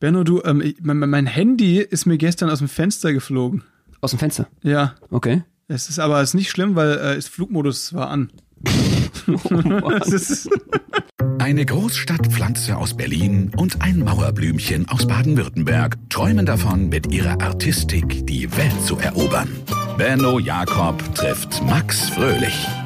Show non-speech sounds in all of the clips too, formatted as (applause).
Benno, du, ähm, ich, mein, mein Handy ist mir gestern aus dem Fenster geflogen. Aus dem Fenster? Ja. Okay. Es ist aber es ist nicht schlimm, weil äh, das Flugmodus war an. (laughs) Es ist, Eine Großstadtpflanze aus Berlin und ein Mauerblümchen aus Baden-Württemberg träumen davon, mit ihrer Artistik die Welt zu erobern. Benno Jakob trifft Max Fröhlich.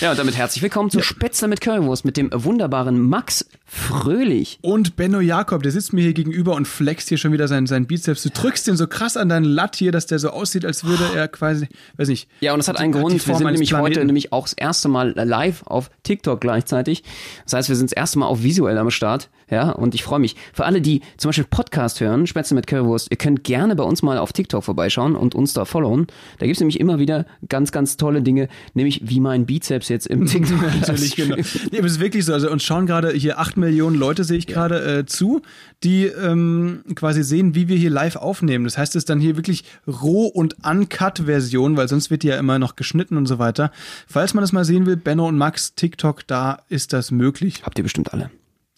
Ja, und damit herzlich willkommen zu Spätzle mit Currywurst mit dem wunderbaren Max Fröhlich. und Benno Jakob, der sitzt mir hier gegenüber und flext hier schon wieder seinen, seinen Bizeps. Du drückst den so krass an deinen Latt hier, dass der so aussieht, als würde er quasi, weiß nicht. Ja, und das hat einen Grund. Wir sind nämlich heute Planeten. nämlich auch das erste Mal live auf TikTok gleichzeitig. Das heißt, wir sind das erste Mal auch visuell am Start. Ja, und ich freue mich. Für alle, die zum Beispiel Podcast hören, Spätzle mit Currywurst, ihr könnt gerne bei uns mal auf TikTok vorbeischauen und uns da followen. Da gibt's nämlich immer wieder ganz, ganz tolle Dinge, nämlich wie mein Bizeps jetzt im (laughs) TikTok. (laughs) Natürlich, genau. Nee, aber es ist wirklich so. Also uns schauen gerade hier acht Millionen Leute, sehe ich gerade, äh, zu, die ähm, quasi sehen, wie wir hier live aufnehmen. Das heißt, es ist dann hier wirklich Roh- und Uncut-Version, weil sonst wird die ja immer noch geschnitten und so weiter. Falls man das mal sehen will, Benno und Max, TikTok, da ist das möglich. Habt ihr bestimmt alle.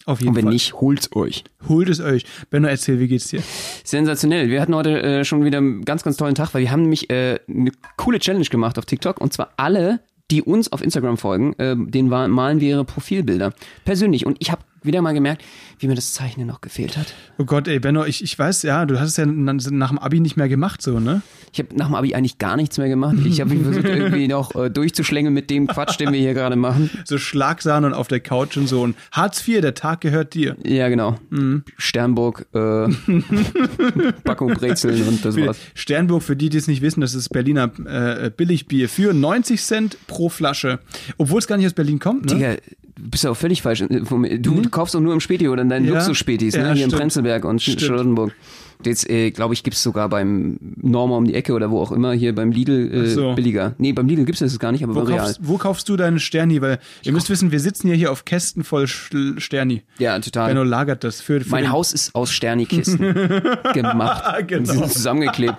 Auf jeden Und wenn Fall. nicht, holt's euch. Holt es euch. Benno, erzähl, wie geht's dir? Sensationell. Wir hatten heute äh, schon wieder einen ganz, ganz tollen Tag, weil wir haben nämlich äh, eine coole Challenge gemacht auf TikTok und zwar alle, die uns auf Instagram folgen, äh, wa- malen wir ihre Profilbilder persönlich. Und ich habe wieder mal gemerkt, wie mir das Zeichnen noch gefehlt hat. Oh Gott, ey, Benno, ich, ich weiß, ja, du hast es ja na- nach dem Abi nicht mehr gemacht, so, ne? Ich habe nach dem Abi eigentlich gar nichts mehr gemacht. Ich habe versucht, irgendwie (laughs) noch äh, durchzuschlängeln mit dem Quatsch, den wir hier gerade machen. So Schlagsahne und auf der Couch und so. Und Hartz IV, der Tag gehört dir. Ja, genau. Mhm. Sternburg, äh, (laughs) Packung Brezeln und das war's. Sternburg, für die, die es nicht wissen, das ist Berliner äh, Billigbier für 90 Cent pro Flasche. Obwohl es gar nicht aus Berlin kommt, ne? Digga, du bist ja auch völlig falsch. Du, du kaufst doch nur im Späti oder in deinen Ja. Luxusspätis, Ja, ne? Hier in stimmt. Prenzlberg und Stimmt. Charlottenburg. Jetzt, äh, glaube ich, gibt's sogar beim Norma um die Ecke oder wo auch immer, hier beim Lidl äh, so. billiger. Nee, beim Lidl gibt's das gar nicht, aber Wo Real. kaufst, wo kaufst du deine Sterni? Weil ihr müsst wissen, wir sitzen ja hier auf Kästen voll Sterni. Ja, total. Benno lagert das für, für mein Haus ist aus Sternikisten (laughs) gemacht. Genau. Und sie sind zusammengeklebt.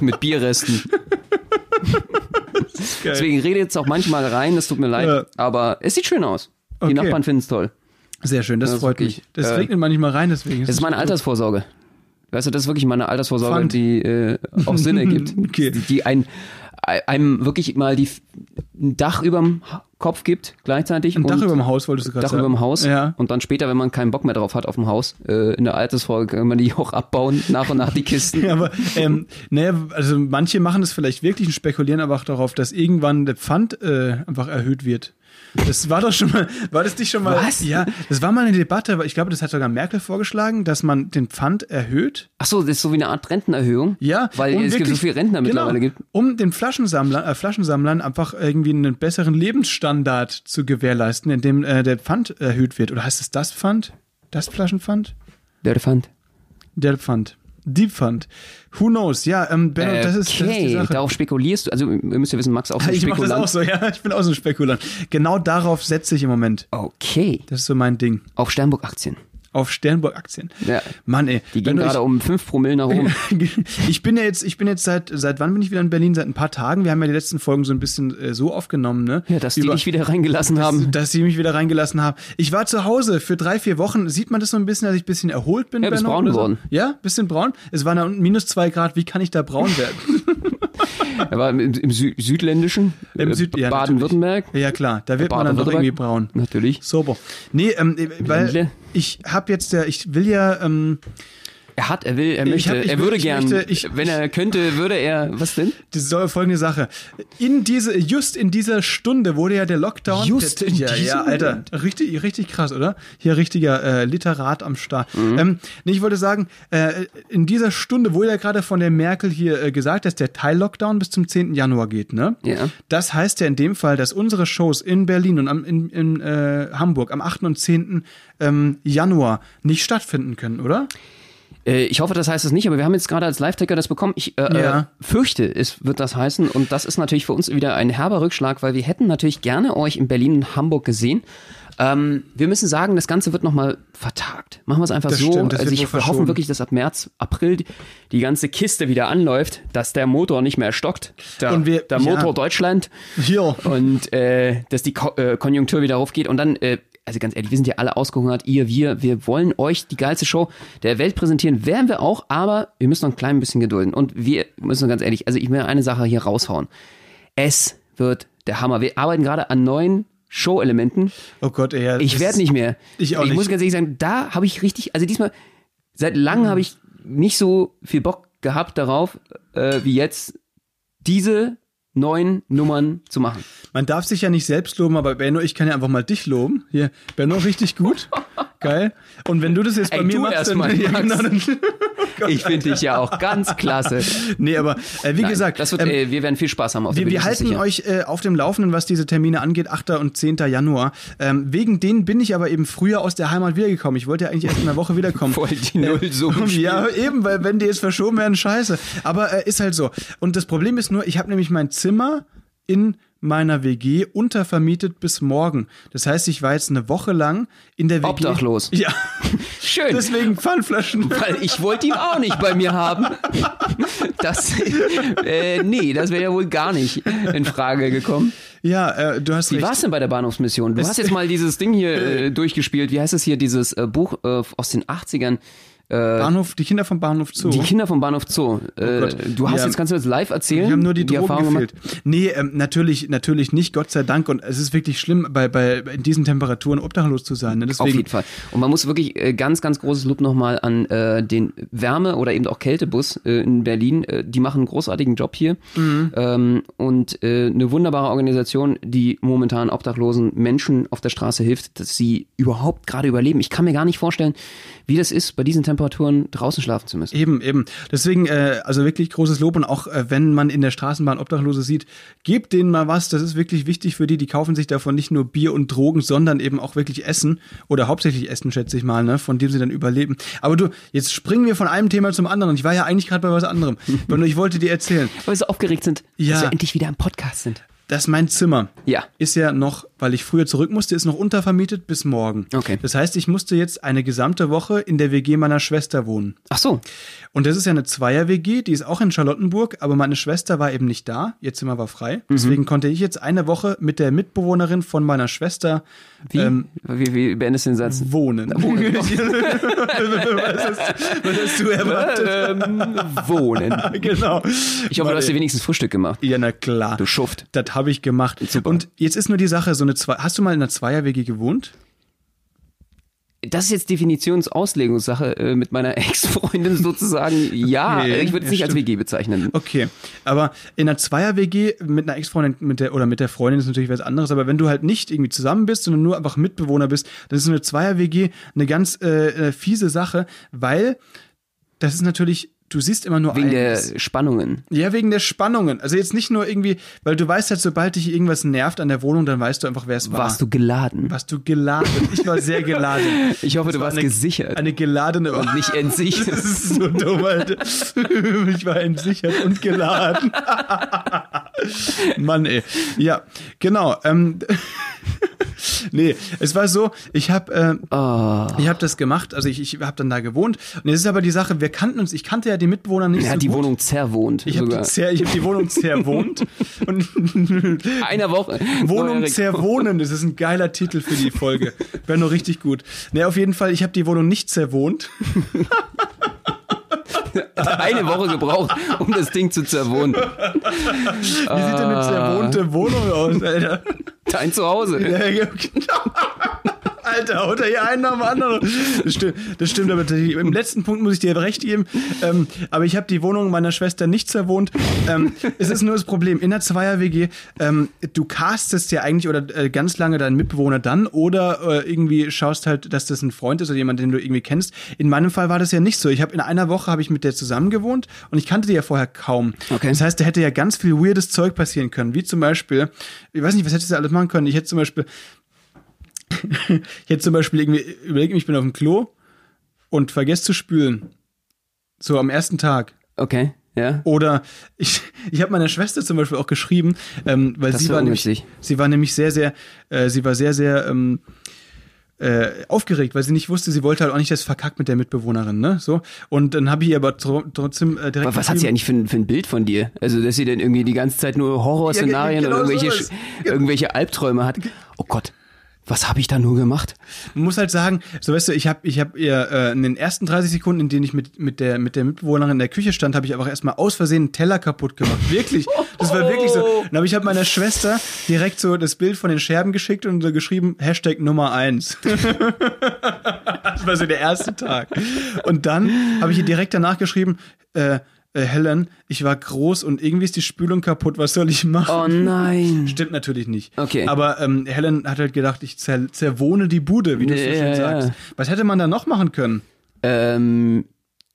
Mit Bierresten. (laughs) Deswegen rede jetzt auch manchmal rein, das tut mir leid. Ja. Aber es sieht schön aus. Die Okay. Nachbarn finden's toll. Sehr schön, das, Das freut wirklich, mich. Das äh, regnet manchmal rein, deswegen. Das ist meine Altersvorsorge. Weißt du, das ist wirklich meine Altersvorsorge, Pfand. die äh, auch Sinn ergibt. (laughs) Okay. Die, die ein, einem wirklich mal die, ein Dach überm Kopf gibt gleichzeitig. Ein Dach über dem Haus, wolltest du gerade Dach sagen. über dem Haus. Ja. Und dann später, wenn man keinen Bock mehr drauf hat auf dem Haus, äh, in der Altersfolge kann man die (laughs) auch abbauen, nach und nach die Kisten. (laughs) Ja, aber ähm, naja, also manche machen es vielleicht wirklich und spekulieren aber auch darauf, dass irgendwann der Pfand äh, einfach erhöht wird. Das war doch schon mal, war das nicht schon mal? Was? Ja, das war mal eine Debatte, weil ich glaube, das hat sogar Merkel vorgeschlagen, dass man den Pfand erhöht. Ach so, das ist so wie eine Art Rentenerhöhung. Ja, Weil um es gibt so wirklich- viele Rentner mittlerweile genau, gibt. Um den Flaschensammlern, äh, Flaschensammlern einfach irgendwie einen besseren Lebensstandard zu gewährleisten, indem äh, der Pfand erhöht wird. Oder heißt es das Pfand? Das Flaschenpfand? Der Pfand. Der Pfand. Die Pfand. Who knows? Ja, ähm, Benno, das, ist, das ist die okay, Sache. darauf spekulierst du. Also, ihr müsst ja wissen, Max auch so ein Ich mache das Spekulant. auch so, ja. Ich bin auch so ein Spekulant. Genau darauf setze ich im Moment. Okay. Das ist so mein Ding. Auf Sternburg-Aktien. Auf Sternburg-Aktien. Ja. Mann, ey. Die gehen gerade um 5 Promille nach oben. (laughs) ich, bin ja jetzt, ich bin jetzt seit, seit wann bin ich wieder in Berlin? Seit ein paar Tagen. Wir haben ja die letzten Folgen so ein bisschen äh, so aufgenommen, ne? Ja, dass die Über- dich wieder reingelassen haben. Dass sie mich wieder reingelassen haben. Ich war zu Hause für drei, vier Wochen. Sieht man das so ein bisschen, dass ich ein bisschen erholt bin? Ja, bist braun oder so? geworden. Ja, bisschen braun. Es waren da unten minus zwei Grad. Wie kann ich da braun werden? (laughs) Er war im, im Sü Südländischen, Im äh, Süd- ja, Baden-Württemberg. ja, klar. Da wird man dann doch irgendwie braun. Natürlich. Sober. Nee, ähm, weil ich habe jetzt ja, ich will ja, ähm, Er hat, er will, er möchte, hab- er will- würde gern, möchte- ich- wenn er könnte, würde er, was denn? das soll folgende Sache. In diese, just in dieser Stunde wurde ja der Lockdown. Just der, in ja, ja, Alter, richtig, richtig krass, oder? Hier richtiger äh, Literat am Start. Ähm, nee, ich wollte sagen, äh, in dieser Stunde wurde ja gerade von der Merkel hier äh, gesagt, dass der Teil-Lockdown bis zum 10. Januar geht, ne? Ja. Das heißt ja in dem Fall, dass unsere Shows in Berlin und am, in, in äh, Hamburg am 8. und 10. Ähm, Januar nicht stattfinden können, oder? Äh, ich hoffe, das heißt es nicht, aber wir haben jetzt gerade als Live-Ticker das bekommen. Ich äh, Ja. äh, fürchte, es wird das heißen. Und das ist natürlich für uns wieder ein herber Rückschlag, weil wir hätten natürlich gerne euch in Berlin und Hamburg gesehen. Ähm, wir müssen sagen, das Ganze wird nochmal vertagt. Machen wir es einfach Das so. stimmt, also ich wir hoffen wirklich, dass ab März, April die ganze Kiste wieder anläuft, dass der Motor nicht mehr stockt. Der, Und wir- der ja. Motor Deutschland Hier. und äh, dass die Ko äh, Konjunktur wieder raufgeht und dann, äh, also ganz ehrlich, wir sind ja alle ausgehungert, ihr, wir, wir wollen euch die geilste Show der Welt präsentieren, werden wir auch, aber wir müssen noch ein klein bisschen gedulden und wir müssen ganz ehrlich, also ich will eine Sache hier raushauen. Es wird der Hammer. Wir arbeiten gerade an neuen Show-Elementen. Oh Gott, ja, Ich werde nicht mehr. Ich auch Ich nicht. muss ganz ehrlich sagen, da habe ich richtig, also diesmal, seit langem habe ich nicht so viel Bock gehabt darauf, äh, wie jetzt diese neuen Nummern zu machen. Man darf sich ja nicht selbst loben, aber Benno, ich kann ja einfach mal dich loben. Hier, Benno, richtig gut. (laughs) Geil. Und wenn du das jetzt bei Ey, mir du machst, dann, mal, (laughs) ja, genau, dann Ich finde dich ja auch ganz klasse. Nee, aber äh, wie Nein, gesagt, das wird, ähm, äh, wir werden viel Spaß haben auf der wir, Bühne, wir halten euch äh, auf dem Laufenden, was diese Termine angeht, 8. und 10. Januar. Ähm, wegen denen bin ich aber eben früher aus der Heimat wiedergekommen. Ich wollte ja eigentlich erst in einer Woche wiederkommen. (laughs) Voll die Nullsumme (laughs) Ja, eben, weil wenn die jetzt verschoben werden, scheiße. Aber äh, ist halt so. Und das Problem ist nur, ich habe nämlich mein Zimmer in meiner WG untervermietet bis morgen. Das heißt, ich war jetzt eine Woche lang in der WG. Obdachlos. Ja, (laughs) Schön. deswegen Pfandflaschen. weil ich wollte ihn auch nicht bei mir haben. Das, äh, nee, das wäre ja wohl gar nicht in Frage gekommen. Ja, äh, du hast Wie recht. war es denn bei der Bahnhofsmission? Du hast jetzt mal dieses Ding hier (laughs) äh, durchgespielt. Wie heißt es hier, dieses äh, Buch äh, aus den 80ern? Bahnhof, die Kinder vom Bahnhof Zoo. Die Kinder vom Bahnhof Zoo. Äh, Gott. du hast Ja. jetzt, kannst du das live erzählen? Wir haben nur die, Drogen Erfahrung gefehlt. gemacht? Nee, ähm, natürlich, natürlich nicht, Gott sei Dank. Und es ist wirklich schlimm, bei, bei in diesen Temperaturen obdachlos zu sein. Ne? Auf Deswegen, jeden Fall. Und man muss wirklich äh, ganz, ganz großes Lob nochmal an äh, den Wärme- oder eben auch Kältebus äh, in Berlin. Äh, die machen einen großartigen Job hier. Mhm. Ähm, und äh, eine wunderbare Organisation, die momentan obdachlosen Menschen auf der Straße hilft, dass sie überhaupt gerade überleben. Ich kann mir gar nicht vorstellen, wie das ist, bei diesen Temperaturen draußen schlafen zu müssen. Eben, eben. Deswegen, äh, also wirklich großes Lob und auch äh, wenn man in der Straßenbahn Obdachlose sieht, gebt denen mal was. Das ist wirklich wichtig für die. Die kaufen sich davon nicht nur Bier und Drogen, sondern eben auch wirklich Essen oder hauptsächlich Essen, schätze ich mal, ne, von dem sie dann überleben. Aber du, jetzt springen wir von einem Thema zum anderen. Ich war ja eigentlich gerade bei was anderem. (laughs) Ich wollte dir erzählen, Weil wir so aufgeregt sind, Ja. dass wir endlich wieder im Podcast sind. Dass mein Zimmer Ja. ist ja noch, weil ich früher zurück musste, ist noch untervermietet bis morgen. Okay. Das heißt, ich musste jetzt eine gesamte Woche in der WG meiner Schwester wohnen. Ach so. Und das ist ja eine Zweier-WG, die ist auch in Charlottenburg, aber meine Schwester war eben nicht da, ihr Zimmer war frei. Mhm. Deswegen konnte ich jetzt eine Woche mit der Mitbewohnerin von meiner Schwester Wie? Ähm, wie, wie beendest du den Satz? wohnen. (laughs) was, hast, was hast du erwartet? ähm, wohnen. genau. Ich hoffe, du hast dir wenigstens Frühstück gemacht. Ja, na klar. Du Schuft. Das habe ich gemacht. Super. Und jetzt ist nur die Sache, so eine zwei. Hast du mal in einer Zweier-WG gewohnt? Das ist jetzt Definitionsauslegungssache äh, mit meiner (laughs) Ex-Freundin sozusagen. Ja, Okay, ich würde es ja, nicht als stimmt. WG bezeichnen. Okay, aber in einer Zweier-WG mit einer Ex-Freundin mit der, oder mit der Freundin ist natürlich was anderes, aber wenn du halt nicht irgendwie zusammen bist, sondern nur einfach Mitbewohner bist, dann ist eine Zweier-WG eine ganz äh, äh, fiese Sache, weil das ist natürlich, du siehst immer nur Wegen der eins. Spannungen. Ja, wegen der Spannungen. Also jetzt nicht nur irgendwie, weil du weißt halt, sobald dich irgendwas nervt an der Wohnung, dann weißt du einfach, wer es war. Warst du geladen? Warst du geladen? Ich war sehr geladen. (laughs) Ich hoffe, Das du war warst eine, gesichert Eine geladene und nicht entsichert. (laughs) Das ist so dumm, Alter. (laughs) Ich war entsichert und geladen. Mann, ey. Ja, genau. Ähm, nee, es war so, ich habe äh, Oh. ich hab das gemacht, also ich, ich habe dann da gewohnt. Und jetzt ist aber die Sache, wir kannten uns, ich kannte ja die Mitbewohner nicht Er so hat die gut. Wohnung zerwohnt. ich habe die, ich hab die Wohnung zerwohnt. (laughs) und (laughs) Einer Woche. Wohnung zerwohnen, das ist ein geiler Titel für die Folge. Wäre nur richtig gut. Ne, auf jeden Fall, ich habe die Wohnung nicht zerwohnt. (laughs) Eine Woche gebraucht, um das Ding zu zerwohnen. Wie sieht denn Ah. eine zerwohnte Wohnung aus, Alter? Dein Zuhause. Ja, genau. Alter, haut er hier einen nach dem anderen. Das stimmt, das stimmt aber. Im letzten Punkt muss ich dir recht geben. Ähm, aber ich habe die Wohnung meiner Schwester nicht zerwohnt. Ähm, es ist nur das Problem. In der Zweier-WG, ähm, du castest ja eigentlich oder äh, ganz lange deinen Mitbewohner dann oder äh, irgendwie schaust halt, dass das ein Freund ist oder jemand, den du irgendwie kennst. In meinem Fall war das ja nicht so. Ich habe in einer Woche habe ich mit der zusammen gewohnt und ich kannte die ja vorher kaum. Okay. Das heißt, da hätte ja ganz viel weirdes Zeug passieren können. Wie zum Beispiel, ich weiß nicht, was hättest du alles machen können? Ich hätte zum Beispiel (laughs) ich hätte zum Beispiel irgendwie überlegt, ich bin auf dem Klo und vergesse zu spülen. So am ersten Tag. Okay, ja. Oder ich, ich habe meiner Schwester zum Beispiel auch geschrieben, ähm, weil Das sie war, nämlich, sie war nämlich sehr, sehr, äh, sie war sehr, sehr ähm, äh, aufgeregt, weil sie nicht wusste, sie wollte halt auch nicht das verkackt mit der Mitbewohnerin, ne? So. Und dann habe ich ihr aber tro trotzdem äh, direkt. Aber was hat sie eigentlich für, ein- für ein Bild von dir? Also, dass sie denn irgendwie die ganze Zeit nur Horrorszenarien Ja, genau oder irgendwelche, irgendwelche Albträume hat. Oh Gott, was habe ich da nur gemacht? Man muss halt sagen, so weißt du, ich habe ich hab ihr äh, in den ersten 30 Sekunden, in denen ich mit, mit, der, mit der Mitbewohnerin in der Küche stand, habe ich einfach erstmal aus Versehen einen Teller kaputt gemacht. Wirklich. Das war wirklich so. Und aber ich habe meiner Schwester direkt so das Bild von den Scherben geschickt und so geschrieben, Hashtag Nummer eins. (laughs) das war so der erste Tag. Und dann habe ich ihr direkt danach geschrieben, äh, äh, Helen, ich war groß und irgendwie ist die Spülung kaputt, was soll ich machen? Oh nein. (laughs) Stimmt natürlich nicht. Okay. Aber ähm, Helen hat halt gedacht, ich zer zerwohne die Bude, wie du es so Ja, schön ja, sagst. ja. Was hätte man da noch machen können? Ähm,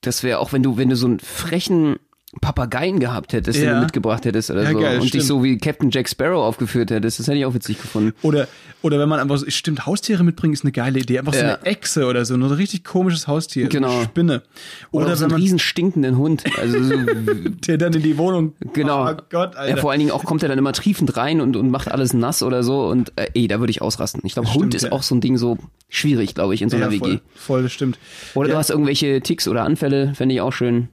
das wäre auch, wenn du, wenn du so einen frechen Papageien gehabt hättest, den Ja. du mitgebracht hättest oder Ja, so. geil, und dich stimmt. so wie Captain Jack Sparrow aufgeführt hättest. Das hätte ich auch witzig gefunden. Oder, oder wenn man einfach so, stimmt, Haustiere mitbringen ist eine geile Idee. Einfach so Ja. eine Echse oder so, nur so ein richtig komisches Haustier. Genau. Eine Spinne. Oder, Oder, so einen riesen stinkenden Hund. Also so, (laughs) der dann in die Wohnung. genau. Oh Gott, Alter. Ja, vor allen Dingen auch kommt er dann immer triefend rein und, und macht alles nass oder so. Und äh, ey, da würde ich ausrasten. Ich glaube, Hund ist auch so ein Ding so schwierig, glaube ich, in so einer ja, WG. voll, voll, das stimmt. Oder du hast irgendwelche Ticks oder Anfälle, fände ich auch schön.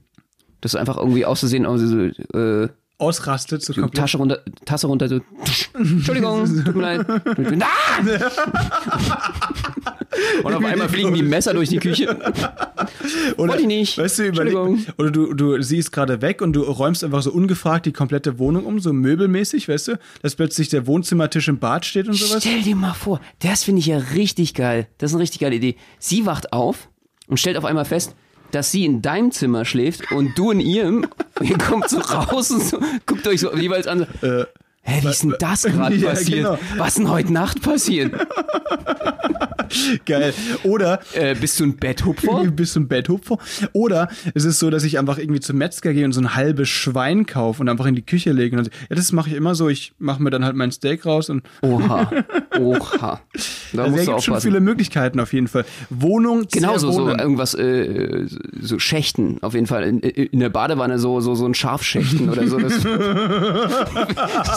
Dass du einfach irgendwie auszusehen, also so, äh, Ausrastet, so komplett. Tasche runter, Tasse runter, so, Entschuldigung, (laughs) tut mir leid. Ah! (laughs) Und auf einmal fliegen die Messer durch die Küche. Oder, Wollte ich nicht. Weißt du, überleg, Entschuldigung. oder du, du siehst gerade weg und du räumst einfach so ungefragt die komplette Wohnung um, so möbelmäßig, weißt du, dass plötzlich der Wohnzimmertisch im Bad steht und sowas. Stell dir mal vor, das finde ich ja richtig geil. Das ist eine richtig geile Idee. Sie wacht auf und stellt auf einmal fest, dass sie in deinem Zimmer schläft und du in ihrem. (laughs) Ihr kommt so raus und so, guckt euch so jeweils an. Äh, Hä, wie ist denn das gerade (laughs) Ja, passiert? genau. Was ist denn heute Nacht passiert? (laughs) Geil. Oder Äh, bist du ein Betthupfer? (laughs) bist du ein Betthupfer. Oder es ist so, dass ich einfach irgendwie zum Metzger gehe und so ein halbes Schwein kaufe und einfach in die Küche lege. Und dann, ja, das mache ich immer so. Ich mache mir dann halt mein Steak raus und Oha. Oha. Da also, gibt schon viele Möglichkeiten auf jeden Fall. Wohnung, Genau, so, irgendwas, äh, so Schächten, auf jeden Fall. In, in der Badewanne so, so, so ein Schafschächten oder so,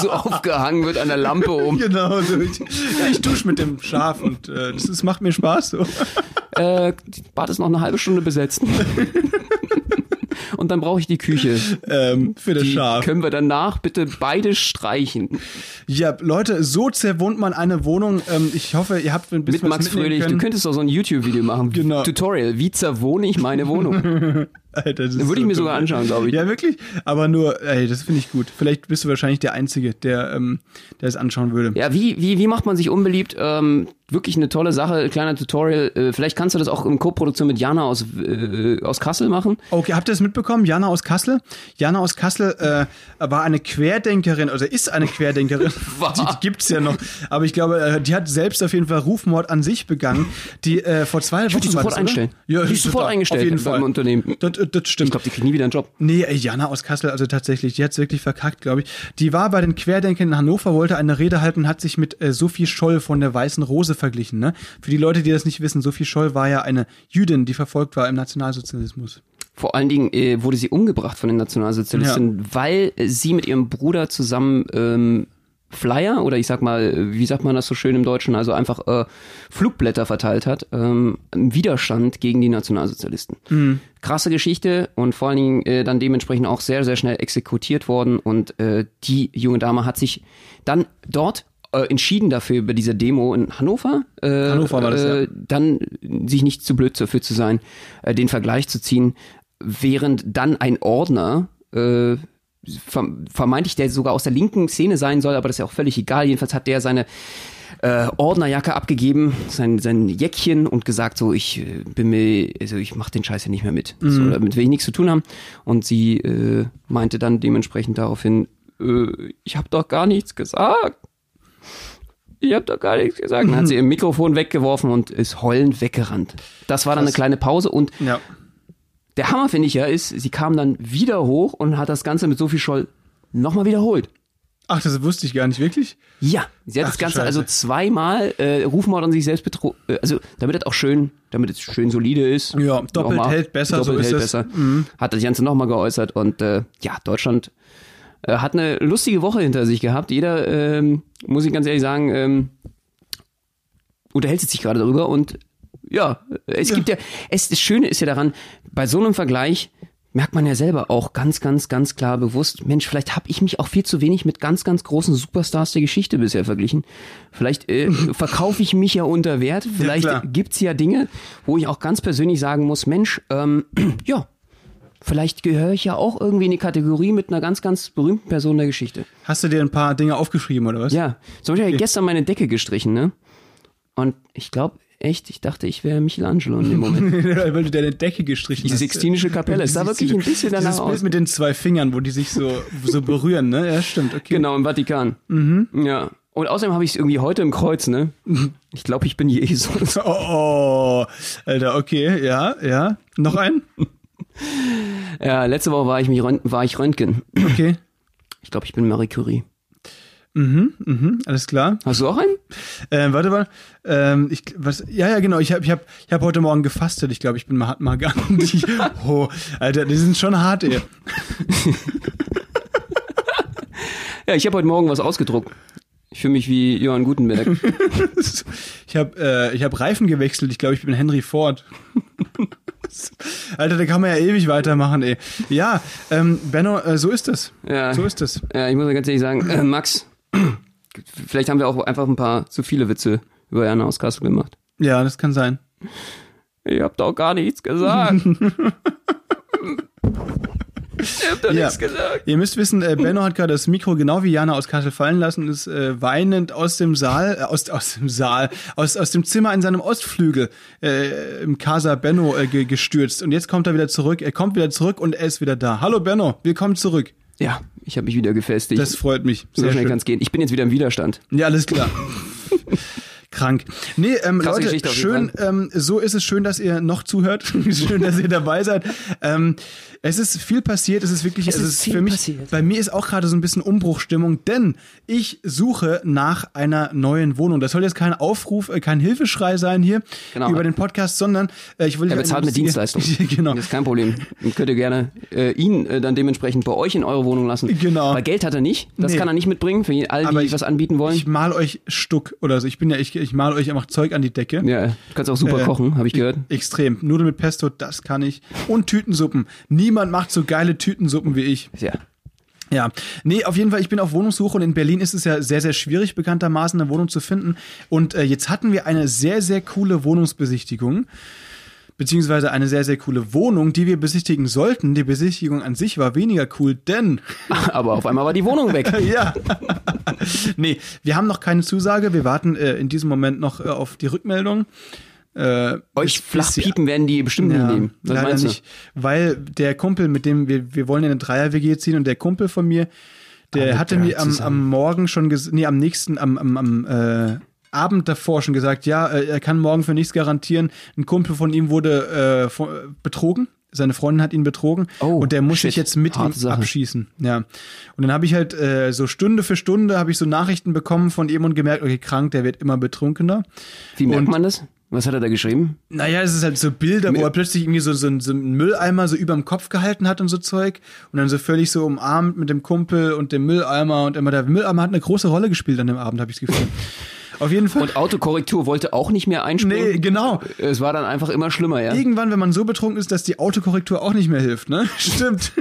so aufgehangen wird an der Lampe (laughs) um. Genau, so. ich, ich dusche mit dem Schaf und äh, das, das macht mir Spaß. So. Äh, Bad ist noch eine halbe Stunde besetzt. (laughs) Und dann brauche ich die Küche. Ähm, für das Die Schaf. können wir danach bitte beide streichen. Ja, Leute, so zerwohnt man eine Wohnung. Ähm, ich hoffe, ihr habt ein bisschen Mit Max Fröhlich. Du können. könntest doch so ein YouTube-Video machen. Genau. Tutorial. Wie zerwohne ich meine Wohnung? (laughs) Alter, das Würde ich so mir sogar anschauen, glaube ich. Ja, wirklich. Aber nur, ey, das finde ich gut. Vielleicht bist du wahrscheinlich der Einzige, der, ähm, der es anschauen würde. Ja, wie, wie, wie macht man sich unbeliebt? Ähm, wirklich eine tolle Sache, kleiner Tutorial. Äh, vielleicht kannst du das auch in Co-Produktion mit Jana aus, äh, aus Kassel machen. Okay, habt ihr das mitbekommen? Jana aus Kassel? Jana aus Kassel äh, war eine Querdenkerin, also ist eine Querdenkerin. (laughs) Die, die gibt's ja noch. Aber ich glaube, äh, die hat selbst auf jeden Fall Rufmord an sich begangen. Die äh, vor zwei Wochen die war sofort das, oder? einstellen. Ja, Die ist sofort eingestellt Auf jeden beim Fall. Unternehmen. Das, das stimmt. Ich glaube, die kriegt nie wieder einen Job. Nee, Jana aus Kassel, also tatsächlich, die hat's wirklich verkackt, glaube ich. Die war bei den Querdenkern in Hannover, wollte eine Rede halten, hat sich mit äh, Sophie Scholl von der Weißen Rose verglichen. Ne? Für die Leute, die das nicht wissen, Sophie Scholl war ja eine Jüdin, die verfolgt war im Nationalsozialismus. Vor allen Dingen äh, wurde sie umgebracht von den Nationalsozialisten, weil äh, sie mit ihrem Bruder zusammen ähm, Flyer oder ich sag mal, wie sagt man das so schön im Deutschen, also einfach äh, Flugblätter verteilt hat, ähm, im Widerstand gegen die Nationalsozialisten. Krasse Geschichte und vor allen Dingen äh, dann dementsprechend auch sehr, sehr schnell exekutiert worden und äh, die junge Dame hat sich dann dort äh, entschieden dafür, über diese Demo in Hannover, äh, Hannover war das, ja. äh, dann sich nicht zu blöd dafür zu sein, äh, den Vergleich zu ziehen, während dann ein Ordner, äh, vermeintlich der sogar aus der linken Szene sein soll, aber das ist ja auch völlig egal. Jedenfalls hat der seine äh, Ordnerjacke abgegeben, sein, sein Jäckchen und gesagt so, ich äh, bin mir, also ich mach den Scheiß ja nicht mehr mit. So, Mhm. damit will ich nichts zu tun haben. Und sie äh, meinte dann dementsprechend daraufhin, äh, ich habe doch gar nichts gesagt. Ich habe doch gar nichts gesagt. Dann hat sie (laughs) ihr Mikrofon weggeworfen und ist heulend weggerannt. Das war dann eine kleine Pause und Ja. Der Hammer finde ich ja ist, sie kam dann wieder hoch und hat das Ganze mit Sophie Scholl nochmal wiederholt. Ach, das wusste ich gar nicht, wirklich? Ja, sie hat Ach das Ganze also Scheiße. zweimal äh, Rufmord an sich selbst betrogen, äh, also damit es auch schön, damit es schön solide ist. Ja, doppelt Nochmal. hält besser, so doppelt ist hält es. besser. Hat das Ganze nochmal geäußert und äh, ja, Deutschland äh, hat eine lustige Woche hinter sich gehabt. Jeder, ähm, muss ich ganz ehrlich sagen, ähm, unterhält sich gerade darüber und ja, es gibt ja, es, das Schöne ist ja daran, bei so einem Vergleich merkt man ja selber auch ganz, ganz, ganz klar bewusst, Mensch, vielleicht habe ich mich auch viel zu wenig mit ganz, ganz großen Superstars der Geschichte bisher verglichen. Vielleicht äh, (laughs) verkaufe ich mich ja unter Wert. Vielleicht klar. gibt's ja Dinge, wo ich auch ganz persönlich sagen muss, Mensch, ähm, (clears throat) ja, vielleicht gehöre ich ja auch irgendwie in die Kategorie mit einer ganz, ganz berühmten Person der Geschichte. Hast du dir ein paar Dinge aufgeschrieben, oder was? Ja, zum Beispiel habe ich gestern meine Decke gestrichen, ne? Und ich glaube, echt, ich dachte, ich wäre Michelangelo in dem (laughs) Moment. Weil du deine Decke gestrichen Die hast. Sixtinische Kapelle, es sah Die wirklich ein bisschen danach Dieses aus. Bild mit den zwei Fingern, wo die sich so, so berühren, ne? Ja, stimmt, okay. Genau, im Vatikan. Ja. Und außerdem habe ich es irgendwie heute im Kreuz, ne? Ich glaube, ich bin Jesus. (laughs) Oh, oh, Alter, okay, ja, ja. Noch ein? Ja, letzte Woche war ich, mich, war ich Röntgen. Okay. Ich glaube, ich bin Marie Curie. Mhm, alles klar. Hast du auch einen? Ähm, warte mal. Ähm, ich, was, ja, ja, genau. Ich habe ich hab, ich hab heute Morgen gefastet. Ich glaube, ich bin Mahatma Gandhi. (laughs) oh, Alter, die sind schon hart, ey. Ja, ich habe heute Morgen was ausgedruckt. Ich fühle mich wie Johann Gutenberg. (laughs) Ich habe äh, ich hab Reifen gewechselt. Ich glaube, ich bin Henry Ford. Alter, da kann man ja ewig weitermachen, ey. Ja, ähm, Benno, äh, so ist es. Ja. So ist es. Ja, ich muss ja ganz ehrlich sagen, äh, Max, vielleicht haben wir auch einfach ein paar zu viele Witze über Jana aus Kassel gemacht. Ja, das kann sein. Ich hab doch gar nichts gesagt. (laughs) ich hab doch Ja. nichts gesagt. Ihr müsst wissen, äh, Benno hat gerade das Mikro genau wie Jana aus Kassel fallen lassen und ist äh, weinend aus dem Saal, äh, aus, aus dem Saal, aus, aus dem Zimmer in seinem Ostflügel äh, im Casa Benno äh, ge gestürzt. Und jetzt kommt er wieder zurück. Er kommt wieder zurück und er ist wieder da. Hallo Benno, willkommen zurück. Ja, ich habe mich wieder gefestigt. Das freut mich. so Sehr schnell schön. kann's gehen. Ich bin jetzt wieder im Widerstand. Ja, alles klar. (laughs) Krank. Nee, ähm, Krasse Leute, schön, ähm, so ist es schön, dass ihr noch zuhört. (laughs) schön, dass ihr dabei seid. Ähm, es ist viel passiert, es ist wirklich, Es es, ist für mich, passiert. bei mir ist auch gerade so ein bisschen Umbruchstimmung, denn ich suche nach einer neuen Wohnung. Das soll jetzt kein Aufruf, äh, kein Hilfeschrei sein hier Genau. über den Podcast, sondern äh, ich will Er bezahlt mit Dienstleistung. (laughs) genau. Das ist kein Problem. Und könnt ihr gerne äh, ihn äh, dann dementsprechend bei euch in eure Wohnung lassen. Genau. Weil Geld hat er nicht. Das Nee. kann er nicht mitbringen für all die, Aber die ich- was anbieten wollen. Ich mal euch Stuck oder so. Ich bin ja, ich, ich mal euch einfach Zeug an die Decke. ja, du kannst auch super Äh, kochen, habe ich gehört. Extrem. Nudeln mit Pesto, das kann ich. Und Tütensuppen. Niemand macht so geile Tütensuppen wie ich. Ja. Ja, nee, auf jeden Fall, ich bin auf Wohnungssuche und in Berlin ist es ja sehr, sehr schwierig, bekanntermaßen eine Wohnung zu finden. Und äh, jetzt hatten wir eine sehr, sehr coole Wohnungsbesichtigung. Beziehungsweise eine sehr, sehr coole Wohnung, die wir besichtigen sollten. Die Besichtigung an sich war weniger cool, denn (laughs) Aber auf einmal war die Wohnung weg. (laughs) ja. (laughs) nee, wir haben noch keine Zusage. Wir warten äh, in diesem Moment noch äh, auf die Rückmeldung. Äh, Euch bis- bis sie- flach piepen werden die bestimmt Ja, nicht nehmen. Was leider nicht. Weil der Kumpel, mit dem wir, wir wollen ja eine Dreier-WG ziehen und der Kumpel von mir, der Alle hatte mir am, am Morgen schon, nee, am nächsten, am, am, am äh, Abend davor schon gesagt, ja, äh, er kann morgen für nichts garantieren. Ein Kumpel von ihm wurde äh, betrogen. Seine Freundin hat ihn betrogen Oh, und der muss shit. sich jetzt mit ihm Harte Sache. abschießen. Ja. Und dann habe ich halt äh, so Stunde für Stunde habe ich so Nachrichten bekommen von ihm und gemerkt, okay, krank, der wird immer betrunkener. Wie merkt Und- man das? Was hat er da geschrieben? Naja, es ist halt so Bilder, wo er plötzlich irgendwie so, so, so einen Mülleimer so überm Kopf gehalten hat und so Zeug. Und dann so völlig so umarmt mit dem Kumpel und dem Mülleimer. Und immer der Mülleimer hat eine große Rolle gespielt an dem Abend, habe ich das Gefühl. (laughs) Auf jeden Fall. Und Autokorrektur wollte auch nicht mehr einspringen. nee, genau. Es war dann einfach immer schlimmer, ja. Irgendwann, wenn man so betrunken ist, dass die Autokorrektur auch nicht mehr hilft, ne? (laughs) Stimmt.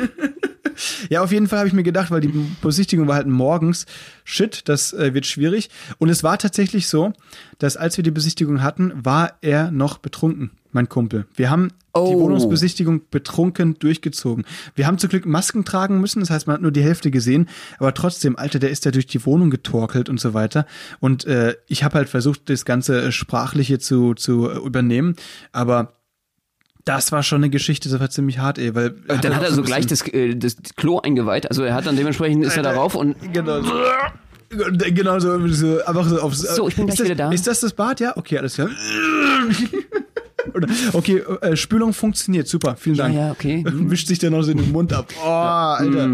(laughs) ja, auf jeden Fall habe ich mir gedacht, weil die Besichtigung war halt morgens. Shit, das äh, wird schwierig. Und es war tatsächlich so, dass als wir die Besichtigung hatten, war er noch betrunken, mein Kumpel. Wir haben die Oh. Wohnungsbesichtigung betrunken durchgezogen. Wir haben zum Glück Masken tragen müssen, das heißt, man hat nur die Hälfte gesehen, aber trotzdem, Alter, der ist da durch die Wohnung getorkelt und so weiter. Und äh, ich habe halt versucht, das ganze äh, Sprachliche zu, zu äh, übernehmen, aber das war schon eine Geschichte, das war ziemlich hart, ey, weil Und dann hat er so gleich das, äh, das Klo eingeweiht. Also er hat dann dementsprechend ist er Alter, darauf und genau so. Genau so, so einfach so aufs. So, ich bin ist gleich das, wieder da. Ist das das Bad? Ja, okay, alles klar. (laughs) Okay, äh, Spülung funktioniert, super, vielen Ja, Dank. ja, okay. (laughs) Wischt sich dann noch so in den Mund ab. Oh, Alter.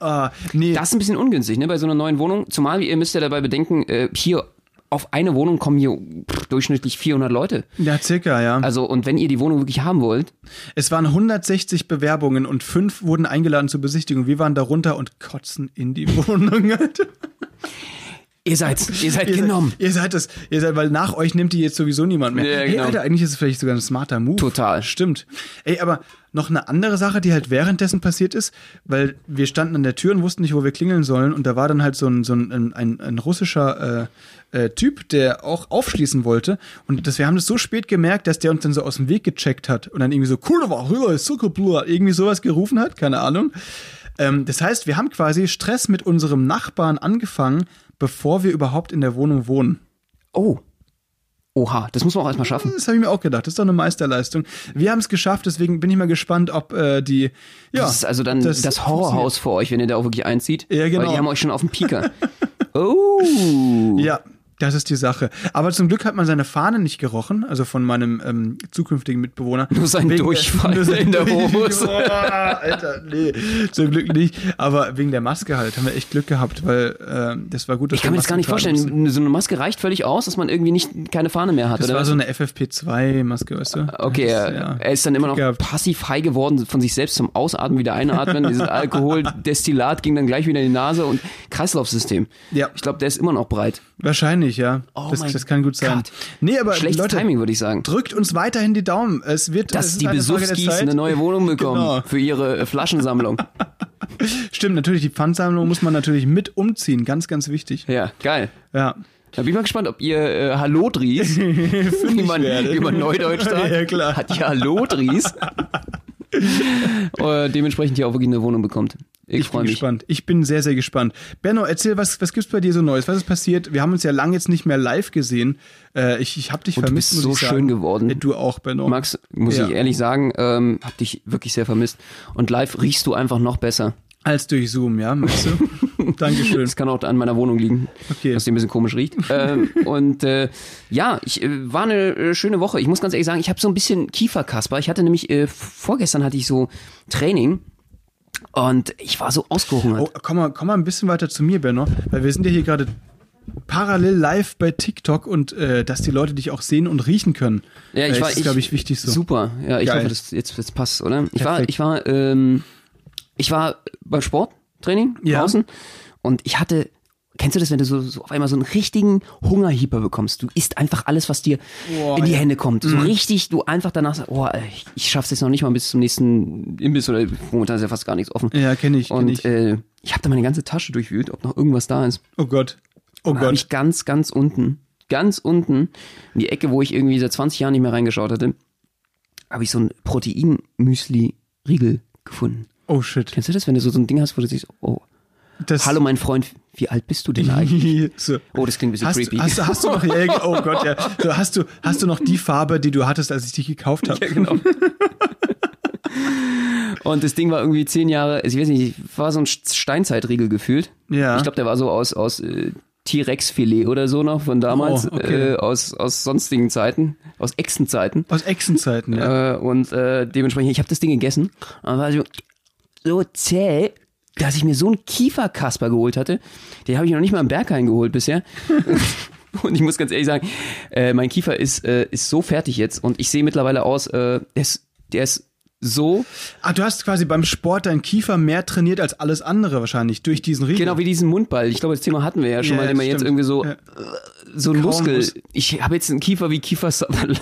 Ah, nee, Das ist ein bisschen ungünstig, ne, bei so einer neuen Wohnung. Zumal ihr müsst ja dabei bedenken, äh, hier auf eine Wohnung kommen hier durchschnittlich 400 Leute. ja, circa, ja. Also, und wenn ihr die Wohnung wirklich haben wollt, Es waren 160 Bewerbungen und fünf wurden eingeladen zur Besichtigung. Wir waren darunter und kotzen in die (laughs) Wohnung, Alter. (laughs) ihr seid, ihr seid Ihr genommen. Seid, ihr seid das, ihr seid, weil nach euch nimmt die jetzt sowieso niemand mehr. Ja, Hey, genau. Alter, eigentlich ist es vielleicht sogar ein smarter Move. Total. Stimmt. Ey, aber noch eine andere Sache, die halt währenddessen passiert ist, weil wir standen an der Tür und wussten nicht, wo wir klingeln sollen und da war dann halt so ein, so ein, ein, ein russischer äh, äh, Typ, der auch aufschließen wollte und das, wir haben das so spät gemerkt, dass der uns dann so aus dem Weg gecheckt hat und dann irgendwie so, irgendwie sowas gerufen hat, keine Ahnung. Ähm, das heißt, wir haben quasi Stress mit unserem Nachbarn angefangen, bevor wir überhaupt in der Wohnung wohnen. Oh. Oha, das muss man auch erstmal schaffen. Das habe ich mir auch gedacht. Das ist doch eine Meisterleistung. Wir haben es geschafft, deswegen bin ich mal gespannt, ob äh, die. Ja, Das ist also dann das, Horrorhaus für euch, wenn ihr da auch wirklich einzieht. Ja, genau. Weil die haben euch schon auf dem Pieker. (laughs) oh. Ja, das ist die Sache. Aber zum Glück hat man seine Fahne nicht gerochen, also von meinem ähm, zukünftigen Mitbewohner. Nur sein Wegen der- Durchfall nur in der Durchfall. Hose. (laughs) Boah, Alter, nee, zum Glück nicht. Aber wegen der Maske halt haben wir echt Glück gehabt, weil ähm, das war gut. dass Ich kann mir das gar nicht vorstellen. So eine Maske reicht völlig aus, dass man irgendwie nicht keine Fahne mehr hat, Das oder? war so eine FFP2-Maske, weißt du? Okay, das, er, er ist dann immer noch gehabt. passiv high geworden von sich selbst zum Ausatmen, wieder einatmen. Dieses Alkoholdestillat ging dann gleich wieder in die Nase und Kreislaufsystem. Ja. Ich glaube, der ist immer noch breit. Wahrscheinlich, ja. Oh das, das kann gut sein. Gott. Nee, aber Schlechtes Leute, Timing, würde ich sagen. drückt uns weiterhin die Daumen. Es wird es Dass ist die Besuchskis eine neue Wohnung bekommen Genau. für ihre äh, Flaschensammlung. (laughs) Stimmt, natürlich, die Pfandsammlung muss man natürlich mit umziehen. Ganz, ganz wichtig. Ja, geil. Ja. Da bin ich mal gespannt, ob ihr äh, Hallodries, wie man, wie man Neudeutsch sagt, (laughs) Ja, klar. hat ihr Hallodries, (laughs) äh, dementsprechend hier auch wirklich eine Wohnung bekommt. Ich, Ich bin mich. gespannt. Ich bin sehr, sehr gespannt. Benno, erzähl, was, was gibt's bei dir so Neues? Was ist passiert? Wir haben uns ja lange jetzt nicht mehr live gesehen. Äh, ich ich habe dich Und du vermisst, bist muss so ich sagen. schön geworden. Äh, Du auch, Benno. Max, muss Ja. ich ehrlich sagen, ähm, hab dich wirklich sehr vermisst. Und live riechst du einfach noch besser. Als durch Zoom, ja, meinst du? (laughs) Dankeschön. Das kann auch an meiner Wohnung liegen, Okay. dass die ein bisschen komisch riecht. ähm, (laughs) und äh, ja, ich äh, war eine äh, schöne Woche. Ich muss ganz ehrlich sagen, ich habe so ein bisschen Kieferkasper. Ich hatte nämlich äh, vorgestern hatte ich so Training und ich war so ausgehungert. Oh, komm mal, komm mal ein bisschen weiter zu mir, Benno, weil wir sind ja hier gerade parallel live bei TikTok und äh, dass die Leute dich auch sehen und riechen können. Ja, ich äh, war, ist, glaube ich, wichtig so. Super. Ja, ich Geil. hoffe, das jetzt, jetzt passt, oder? Ich war, Perfekt. ich war, ähm, ich war beim Sporttraining Ja. draußen und ich hatte, kennst du das, wenn du so, so auf einmal so einen richtigen Hungerhieper bekommst? Du isst einfach alles, was dir Boah, in die ja. Mhm. Hände kommt. So richtig, du einfach danach sagst, oh, ich, ich schaff's jetzt noch nicht mal bis zum nächsten Imbiss oder momentan ist ja fast gar nichts offen. Ja, kenne ich, kenn Und ich. äh, ich habe da meine ganze Tasche durchwühlt, ob noch irgendwas da ist. Oh Gott. Oh Gott. ich ganz, ganz unten, ganz unten, in die Ecke, wo ich irgendwie seit 20 Jahren nicht mehr reingeschaut hatte, habe ich so ein Protein-Müsli-Riegel gefunden. Oh shit. Kennst du das, wenn du so, so ein Ding hast, wo du siehst, oh, Das, hallo mein Freund, wie alt bist du denn eigentlich? (laughs) so. Oh, das klingt ein bisschen Hast, creepy. hast, hast du noch, ja, oh Gott, ja. So, hast, du, hast du noch die Farbe, die du hattest, als ich dich gekauft habe? Ja, genau. (laughs) Und das Ding war irgendwie zehn Jahre, ich weiß nicht, war so ein Steinzeitriegel gefühlt. Ja. Ich glaube, der war so aus, aus äh, T-Rex-Filet oder so noch von damals, Oh, okay. äh, aus, aus sonstigen Zeiten, aus Echsenzeiten. Aus Echsenzeiten, ja. Äh, und äh, dementsprechend, ich habe das Ding gegessen und war so, so zäh, dass ich mir so einen Kieferkasper geholt hatte. Den habe ich noch nicht mal im Berghain geholt bisher. (laughs) und ich muss ganz ehrlich sagen, äh, mein Kiefer ist, äh, ist so fertig jetzt und ich sehe mittlerweile aus, äh, der, ist, der ist so, Ah, du hast quasi beim Sport deinen Kiefer mehr trainiert als alles andere wahrscheinlich, durch diesen Riegel. genau wie diesen Mundball. Ich glaube, das Thema hatten wir ja schon Ja, mal, den man jetzt irgendwie so, Ja. äh, so ein Muskel. Mus- Ich habe jetzt einen Kiefer wie Kiefer Sutherland.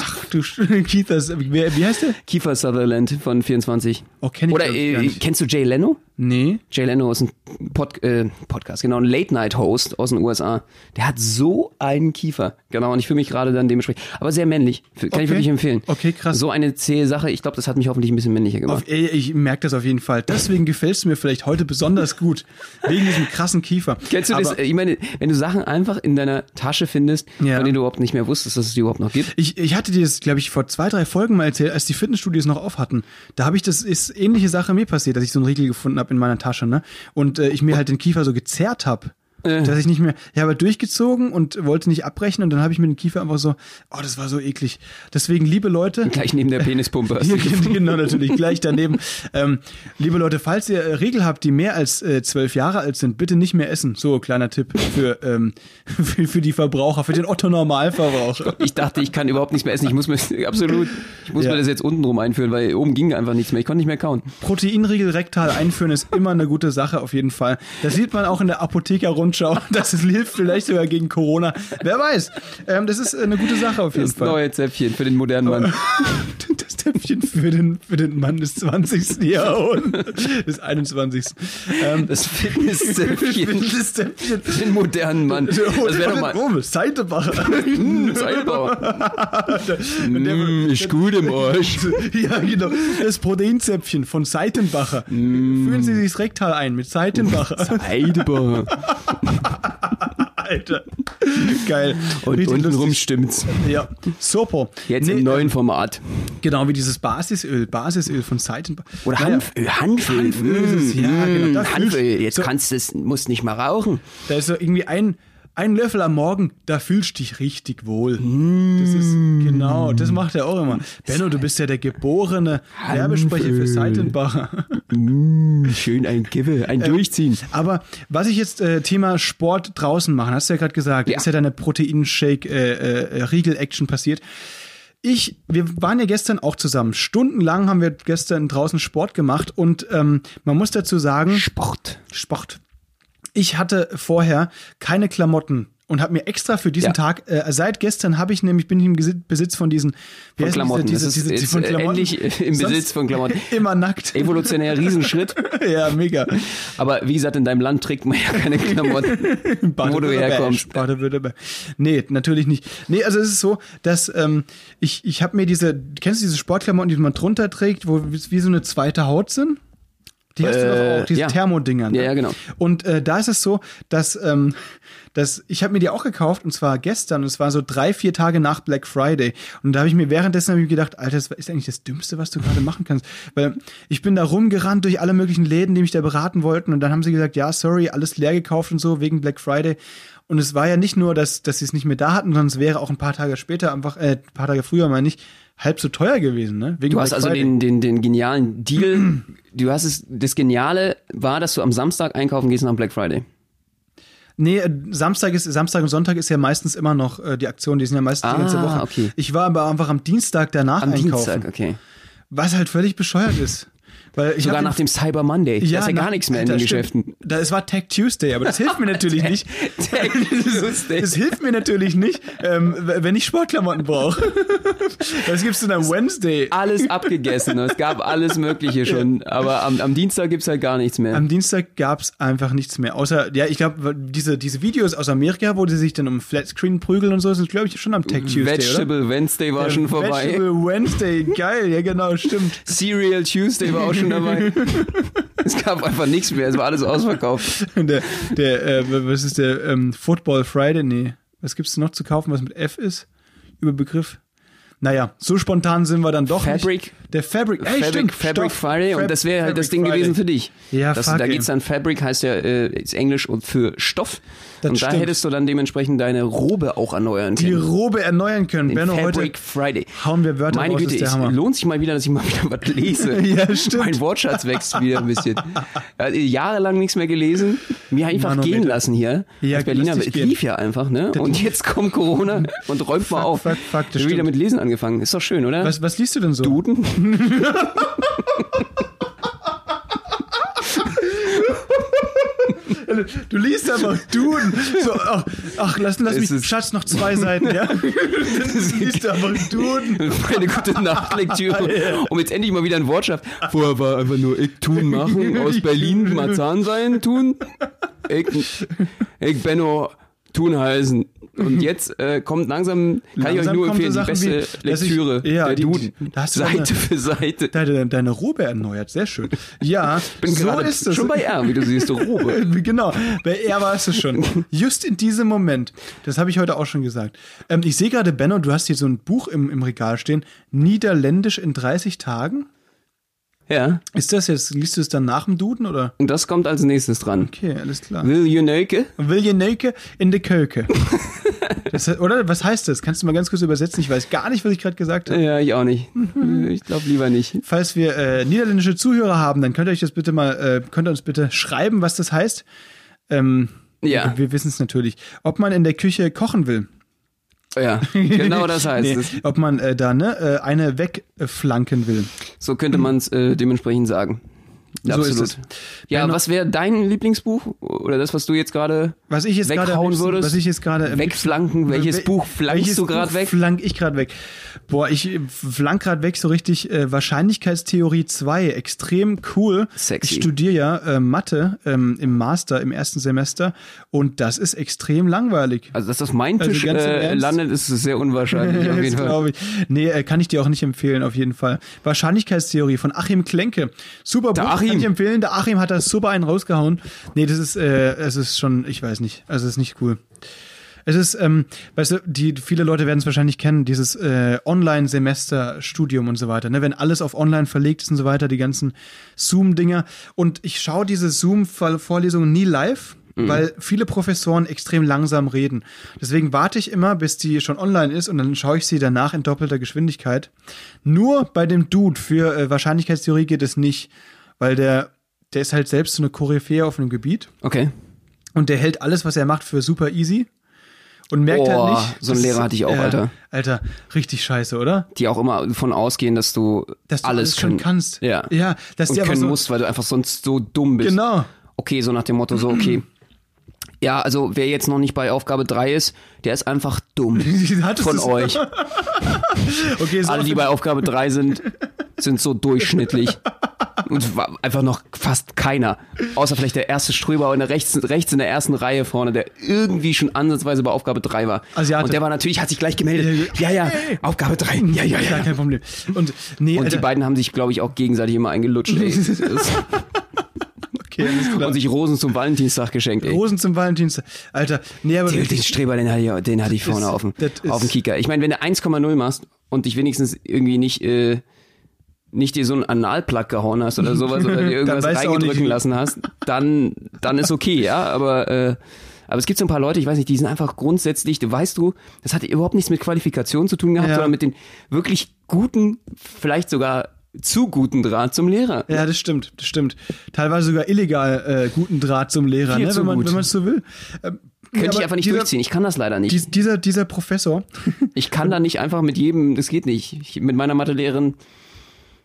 Ach, du das, (laughs) wie, wie heißt der? Kiefer Sutherland von 24. Oh, kenn ich Oder äh, kennst du Jay Leno? Nee. Jay Leno ist ein Pod, äh, Podcast, genau, ein Late-Night-Host aus den USA. Der hat so einen Kiefer. Genau, und ich fühle mich gerade dann dementsprechend. Aber sehr männlich. Kann Okay. ich wirklich empfehlen. Okay, krass. So eine zähe Sache, ich glaube, das hat mich hoffentlich ein bisschen männlicher gemacht. Auf, ich merke das auf jeden Fall. Deswegen gefällst du mir vielleicht heute besonders gut. Wegen diesem krassen Kiefer. Kennst du das? Aber äh, Ich meine, wenn du Sachen einfach in deiner Tasche findest, Ja. von denen du überhaupt nicht mehr wusstest, dass es die überhaupt noch gibt. Ich, ich hatte dir das, glaube ich, vor zwei, drei Folgen mal erzählt, als die Fitnessstudios noch auf hatten. Da habe ich das, ist ähnliche Sache mir passiert, dass ich so einen Riegel gefunden habe in meiner Tasche, ne? Und äh, ich mir halt den Kiefer so gezerrt habe. Äh. dass ich nicht mehr, ich habe durchgezogen und wollte nicht abbrechen und dann habe ich mit dem Kiefer einfach so, oh, das war so eklig. Deswegen, liebe Leute, Gleich neben der Penispumpe. hast (laughs) hier, genau, natürlich, gleich daneben. Ähm, liebe Leute, falls ihr äh, Regel habt, die mehr als äh, zwölf Jahre alt sind, bitte nicht mehr essen. So, kleiner Tipp für, ähm, (laughs) für, für die Verbraucher, für den Otto-Normalverbraucher. Ich dachte, ich kann überhaupt nichts mehr essen. Ich muss mir absolut, ich muss Ja. mir das jetzt unten rum einführen, weil oben ging einfach nichts mehr. Ich konnte nicht mehr kauen. Proteinriegel rektal einführen ist immer eine gute Sache, auf jeden Fall. Das sieht man auch in der Apotheker-Rundschau. (laughs) Das hilft vielleicht sogar gegen Corona. Wer weiß. Ähm, das ist eine gute Sache auf jeden Das Fall. neue Zäpfchen für den modernen Mann. (laughs) Das Töpfchen für den, für den Mann des 20. Jahrhunderts. Des 21. Ähm, Das Fitnesszäpfchen (laughs) das Töpfchen. für den modernen Mann. Das wäre doch mal. Oh, Seitebacher. Hm, Seilbauer. Mm, ist gut im Arsch. ja, genau. Das Proteinzäpfchen von Seitenbacher. Führen Sie sich das Rektal ein mit Seitenbacher. Seilbauer. (laughs) Alter. Geil. Und Richtig untenrum lustig. stimmt's. Ja, super. Jetzt Nee, im neuen Format. Genau wie dieses Basisöl, Basisöl von Seitenbacher. Oder Naja, Hanföl. Hanföl. Hanföl ja, genau. Da fühlst- Hanföl. Jetzt so- kannst du es, musst nicht mal rauchen. Da ist so irgendwie ein, ein Löffel am Morgen, da fühlst du dich richtig wohl. Das ist, genau, das macht er auch immer. Benno, du bist ja der geborene Werbesprecher für. Seitenbacher. Mm, schön ein Kippe, ein Durchziehen. Aber was ich jetzt äh, Thema Sport draußen machen, hast du ja gerade gesagt, Ja. ist ja deine Proteinshake-Riegel-Action passiert. Ich, wir waren ja gestern auch zusammen. Stundenlang haben wir gestern draußen Sport gemacht und ähm, man muss dazu sagen, Sport. Sport. Ich hatte vorher keine Klamotten und habe mir extra für diesen Ja. Tag, äh, seit gestern habe ich nämlich, bin ich im Besitz von diesen wie Von Klamotten. Diese, diese, ist diese, jetzt, von äh, Klamotten. endlich im Sonst Besitz von Klamotten. (laughs) Immer nackt. Evolutionär Riesenschritt. (laughs) ja, mega. Aber wie gesagt, in deinem Land trägt man ja keine Klamotten, (laughs) wo du herkommst. Baden-Württemberg. Nee, natürlich nicht. Nee, also es ist so, dass ähm, ich, ich habe mir diese, kennst du diese Sportklamotten, die man drunter trägt, wo wie so eine zweite Haut sind? Die hast du Äh, doch auch, diese ja. Thermodinger. Ne? Ja, ja, genau. Und äh, da ist es so, dass, ähm, dass ich habe mir die auch gekauft und zwar gestern. Und es war so drei, vier Tage nach Black Friday. Und da habe ich mir währenddessen ich gedacht, Alter, das ist eigentlich das Dümmste, was du gerade machen kannst. Weil ich bin da rumgerannt durch alle möglichen Läden, die mich da beraten wollten. Und dann haben sie gesagt, ja, sorry, alles leer gekauft und so wegen Black Friday. Und es war ja nicht nur, dass, dass sie es nicht mehr da hatten, sondern es wäre auch ein paar Tage später, einfach, äh, ein paar Tage früher, meine ich, halb so teuer gewesen, ne? Wegen Du hast also den, den, den genialen Deal. Du hast es, das Geniale war, dass du am Samstag einkaufen gehst nach Black Friday. Nee, äh, Samstag ist Samstag und Sonntag ist ja meistens immer noch äh, die Aktion, die sind ja meistens die ganze Ah, Woche. okay. Ich war aber einfach am Dienstag danach Am einkaufen, Dienstag, okay. was halt völlig bescheuert ist. Weil ich Sogar nach dem Cyber Monday. da ist ja gar nichts mehr in den stimmt. Geschäften. Da, es war Tech Tuesday, aber das hilft mir (laughs) natürlich nicht. Tech Tuesday. Das hilft mir natürlich nicht, ähm, wenn ich Sportklamotten brauche. Das gibt's dann am Wednesday. Alles abgegessen. Es gab alles Mögliche schon. Aber am, am Dienstag gibt's halt gar nichts mehr. Am Dienstag gab's einfach nichts mehr. Außer, ja, ich glaube, diese, diese Videos aus Amerika, wo die sich dann um Flatscreen prügeln und so, sind, glaube ich, schon am Tech Tuesday, oder? Vegetable Wednesday war schon vorbei. Vegetable Wednesday, geil, ja genau, stimmt. Cereal Tuesday war auch schon dabei. (laughs) es gab einfach nichts mehr. Es war alles ausverkauft. Der, der äh, was ist der, ähm, Football Friday? Nee. Was gibt's noch zu kaufen, was mit F ist? Überbegriff? Naja, so spontan sind wir dann doch Fabric. nicht. Der Fabric, ey, Fabric, stimmt, Fabric Stoff. Friday Fab- und das wäre halt das Fabric Ding Friday. gewesen für dich. Ja, das, fuck, Da geht's dann Fabric heißt ja äh, ist Englisch und für Stoff. Das und da stimmt. hättest du dann dementsprechend deine Robe auch erneuern Die können. Robe erneuern können. Den Benno, heute Fabric Friday. hauen wir Wörter Meine raus, Güte, ist es lohnt sich mal wieder, dass ich mal wieder was lese. (laughs) Ja, stimmt. Mein Wortschatz wächst wieder ein bisschen. Ja, (laughs) jahrelang nichts mehr gelesen, mir einfach Manometer. gehen lassen hier. Ja, Als Berliner, es lief ja einfach, ne? Und jetzt kommt Corona und räumt mal auf. fuck, fuck, das Ich bin wieder mit Lesen angefangen. Ist doch schön, oder? Was, was liest du denn so? Duden? (laughs) Du liest einfach Duden. So, ach, ach lass, lass Es mich, Schatz, noch zwei Seiten, ja? (laughs) Dann liest du einfach Duden. Meine gute Nachtlektüre. (laughs) Um jetzt endlich mal wieder ein Wortschatz. Vorher war einfach nur ich tun machen, aus Berlin Marzahn sein tun. Ich, ich Benno tun heißen. Und jetzt äh, kommt langsam, kann ich euch Langsam nur kommen so empfehlen, die beste wie, dass ich- Lektüre ja, der die- Duden. da hast du Seite eine- für Seite. Deine, deine Robe erneuert, sehr schön. Ja, Bin so ist es. schon bei R, wie du siehst, Robe. (laughs) Genau, bei er warst du schon. Just in diesem Moment. Das habe ich heute auch schon gesagt. Ähm, ich sehe gerade, Benno, du hast hier so ein Buch im, im Regal stehen. Niederländisch in 30 Tagen? Ja. Ist das jetzt, liest du es dann nach dem Duden oder? Und das kommt als nächstes dran. Okay, alles klar. Will you Nöke? Will je Nelke in de Köke. (laughs) Das, oder was heißt das? Kannst du mal ganz kurz übersetzen? Ich weiß gar nicht, was ich gerade gesagt habe. Ja, ich auch nicht. Ich glaube lieber nicht. Falls wir äh, niederländische Zuhörer haben, dann könnt ihr euch das bitte mal, äh, könnt ihr uns bitte schreiben, was das heißt. Ähm, Ja. Wir wissen es natürlich. Ob man in der Küche kochen will. Ja, genau das (laughs) heißt Nee, es. ob man äh, da ne, äh, eine wegflanken will. So könnte man es äh, dementsprechend sagen. So Absolut. ist es. Ja, was wäre dein Lieblingsbuch? Oder das, was du jetzt gerade Was ich jetzt weghauen würdest? was ich jetzt gerade Wegflanken? Welches Wel- Buch flankst du gerade weg? Flank ich gerade weg. Boah, ich flank gerade weg so richtig äh, Wahrscheinlichkeitstheorie 2, extrem cool. Sexy. Ich studiere ja äh, Mathe ähm, im Master im ersten Semester und das ist extrem langweilig. Also, dass das meinem Also Tisch im äh, landet, ist sehr unwahrscheinlich (laughs) auf jeden Fall. ich. Nee, äh, kann ich dir auch nicht empfehlen, auf jeden Fall. Wahrscheinlichkeitstheorie von Achim Klenke. Super Der Buch, Achim. Kann ich empfehlen. Der Achim hat da super einen rausgehauen. Nee, das ist, äh, es ist schon, ich weiß nicht. Also, es ist nicht cool. Es ist, ähm, weißt du, die, viele Leute werden es wahrscheinlich kennen, dieses äh, Online-Semester-Studium und so weiter, ne? Wenn alles auf online verlegt ist und so weiter, die ganzen Zoom-Dinger. Und ich schaue diese Zoom-Vorlesungen nie live, weil viele Professoren extrem langsam reden. Deswegen warte ich immer, bis die schon online ist und dann schaue ich sie danach in doppelter Geschwindigkeit. Nur bei dem Dude für äh, Wahrscheinlichkeitstheorie geht es nicht, weil der, der ist halt selbst so eine Koryphäe auf einem Gebiet. Okay. Und der hält alles, was er macht, für super easy. Und merkt Boah, halt nicht. so einen Lehrer hatte ich auch, ja, Alter. Alter, richtig scheiße, oder? Die auch immer davon ausgehen, dass du, Dass du alles, alles schon können- kannst. Ja. Ja, dass und die können so- musst, weil du einfach sonst so dumm bist. Genau. Okay, so nach dem Motto, so, okay. (clears throat) Ja, also wer jetzt noch nicht bei Aufgabe 3 ist, der ist einfach dumm. (laughs) Von euch. (laughs) Okay, Alle, die bei Aufgabe 3 sind, sind so durchschnittlich. Und war einfach noch fast keiner. Außer vielleicht der erste Ströber in der rechts, rechts in der ersten Reihe vorne, der irgendwie schon ansatzweise bei Aufgabe 3 war. Asiate. Und der war natürlich, hat sich gleich gemeldet. Ja, ja, Aufgabe 3. Ja, ja, ja, ja. kein Problem. Und nee, Und Alter, die beiden haben sich, glaube ich, auch gegenseitig immer eingelutscht. Ey. (laughs) Okay, alles klar. Und sich Rosen zum Valentinstag geschenkt. Ey. Rosen zum Valentinstag. Alter, nee, aber Den, den Streber, den hatte ich, den hatte ich vorne ist- auf dem, auf dem Kicker. Ich meine, wenn du 1,0 machst und dich wenigstens irgendwie nicht, äh, nicht dir so einen Analplug gehauen hast oder sowas oder dir (laughs) irgendwas reingedrücken lassen hast, dann, dann ist okay, ja. Aber, äh, aber es gibt so ein paar Leute, ich weiß nicht, die sind einfach grundsätzlich, du weißt du, das hat überhaupt nichts mit Qualifikation zu tun gehabt, Ja. sondern mit den wirklich guten, vielleicht sogar zu guten Draht zum Lehrer. Ja, das stimmt, das stimmt. Teilweise sogar illegal äh, guten Draht zum Lehrer, ne, wenn man gut. wenn man es so will. Ähm, Könnte aber ich einfach nicht dieser, durchziehen. Ich kann das leider nicht. Dies, dieser, dieser Professor, (laughs) Ich kann da nicht einfach mit jedem, das geht nicht. Ich, mit meiner Mathelehrerin,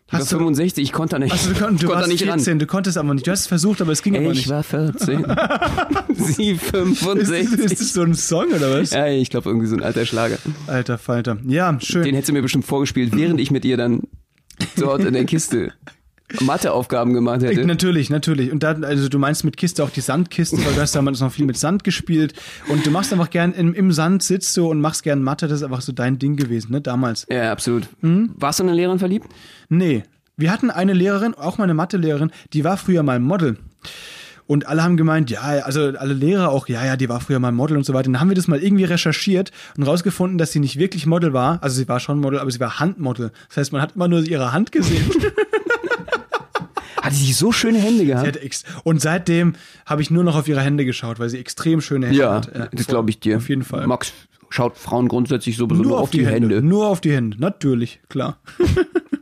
ich war Hast du- 65, ich konnte da nicht, also du, kon, du warst nicht 14, ran. du konntest aber nicht. Du hast es versucht, aber es ging aber Ich nicht. war 14. (laughs) Sie Ist, 65. ist das so ein Song oder was? Ja, ich glaube irgendwie so ein alter Schlager. Alter Falter. Ja, schön. Den hätte sie mir bestimmt vorgespielt, während ich mit ihr dann dort in der Kiste Matheaufgaben gemacht Ich, hätte. natürlich, natürlich. Und dann, also du meinst mit Kiste auch die Sandkisten, weil du hast damals noch viel mit Sand gespielt. Und du machst einfach gern im, im Sand sitzt du und machst gern Mathe. Das ist einfach so dein Ding gewesen, ne? Damals. Ja, absolut. Hm? Warst du in eine Lehrerin verliebt? Nee. Wir hatten eine Lehrerin, auch meine Mathelehrerin, die war früher mal Model. Und alle haben gemeint, ja, also alle Lehrer auch, ja, ja, die war früher mal Model und so weiter. Und dann haben wir das mal irgendwie recherchiert und rausgefunden, dass sie nicht wirklich Model war. Also sie war schon Model, aber sie war Handmodel. Das heißt, man hat immer nur ihre Hand gesehen. (laughs) Hatte sie so schöne Hände Sie gehabt? und seitdem habe ich nur noch auf ihre Hände geschaut, weil sie extrem schöne Hände Ja, hat. das glaube ich dir. Auf jeden Fall. Max schaut Frauen grundsätzlich sowieso nur, auf die, Hände. Nur auf die Hände, natürlich, klar. (laughs)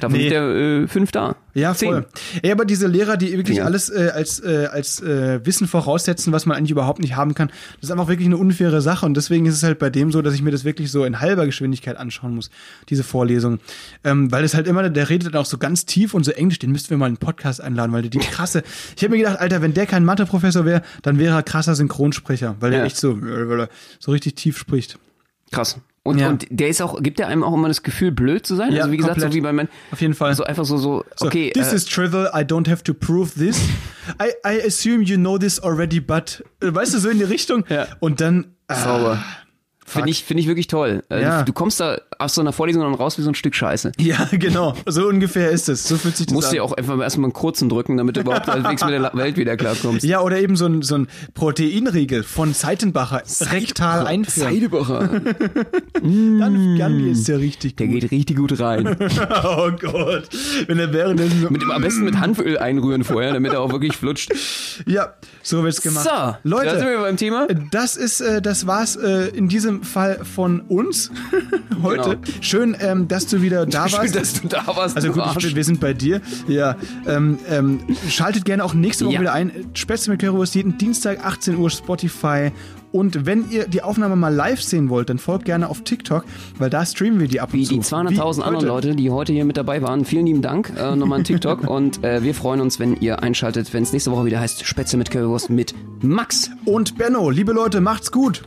Davon Nee. sind ja äh, fünf da. Ja, Zehn. voll. Ja, aber diese Lehrer, die wirklich Ja. alles äh, als, äh, als äh, Wissen voraussetzen, was man eigentlich überhaupt nicht haben kann, das ist einfach wirklich eine unfaire Sache. Und deswegen ist es halt bei dem so, dass ich mir das wirklich so in halber Geschwindigkeit anschauen muss, diese Vorlesung. Ähm, weil es halt immer, der redet dann auch so ganz tief und so englisch, den müssten wir mal in einen Podcast einladen, weil der die krasse. Ich habe mir gedacht, Alter, wenn der kein Matheprofessor wäre, dann wäre er krasser Synchronsprecher, weil der Ja. echt so, äh, weil er so richtig tief spricht. Krass. Und, Ja. und der ist auch, gibt der einem auch immer das Gefühl, blöd zu sein? Ja, also wie gesagt, komplett. so wie bei Men Auf jeden Fall. So einfach so, so, So, okay. this äh, is trivial, I don't have to prove this. (laughs) I, I assume you know this already, but. Äh, Weißt du, so in die Richtung? Ja. Und dann. Ah, sauber. Finde ich, finde ich wirklich toll. Äh, Ja. Du kommst da aus so einer Vorlesung dann raus wie so ein Stück Scheiße. (laughs) Ja, genau. So ungefähr ist es. So fühlt sich das Musst an. dir ja auch einfach erstmal einen kurzen drücken, damit du überhaupt halbwegs mit der Welt wieder klarkommst. Ja, oder eben so ein, so ein Proteinriegel von Seitenbacher rektal einführen. Seidebacher, (laughs) Dann, dann ist der richtig der gut. geht richtig gut rein. (laughs) Oh Gott. Wenn er währenddessen so, Mit, am besten mit Hanföl einrühren vorher, damit er auch wirklich flutscht. Ja, so wird's gemacht. So, da sind Leute, wir beim Thema. das ist, äh, das war's äh, in diesem Fall von uns (laughs) heute. Genau. Schön, ähm, dass du wieder da Schön, warst. dass du da warst, Also gut, ich, wir sind bei dir. Ja, ähm, ähm, schaltet gerne auch nächste Woche Ja. wieder ein. Spätzle mit Currywurst jeden Dienstag 18 Uhr Spotify. Und wenn ihr die Aufnahme mal live sehen wollt, dann folgt gerne auf TikTok, weil da streamen wir die ab und Wie zu. die 200.000 Wie anderen. Leute, die heute hier mit dabei waren. Vielen lieben Dank äh, nochmal an TikTok (laughs) und äh, wir freuen uns, wenn ihr einschaltet, wenn es nächste Woche wieder heißt Spätzle mit Currywurst mit Max. Und Benno, liebe Leute, macht's gut.